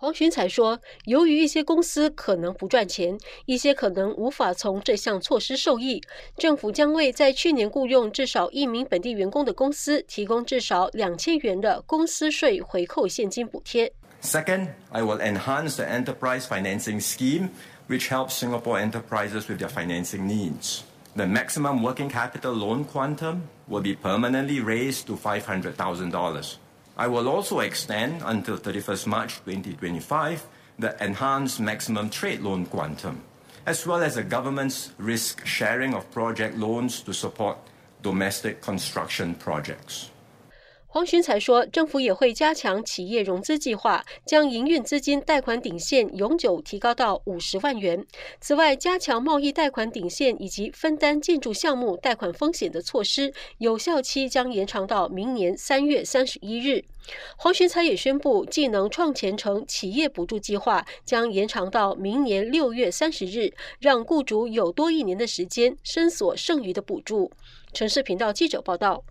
黄群才说，由于一些公司可能不赚钱，一些可能无法从这项措施受益，政府将为在去年雇佣至少一名本地员工的公司提供至少两千元的公司税回扣现金补贴。Second, I will enhance the enterprise financing scheme, which helps Singapore enterprises with their financing needs. The maximum working capital loan quantum will be permanently raised to five hundred thousand dollars. I will also extend until 31st March 2025 the enhanced maximum trade loan quantum, as well as the government's risk sharing of project loans to support domestic construction projects. 黄群才说，政府也会加强企业融资计划，将营运资金贷款顶线永久提高到五十万元。此外，加强贸易贷款顶线以及分担建筑项目贷款风险的措施，有效期将延长到明年三月三十一日。黄群才也宣布，技能创前程企业补助计划将延长到明年六月三十日，让雇主有多一年的时间申索剩余的补助。城市频道记者报道。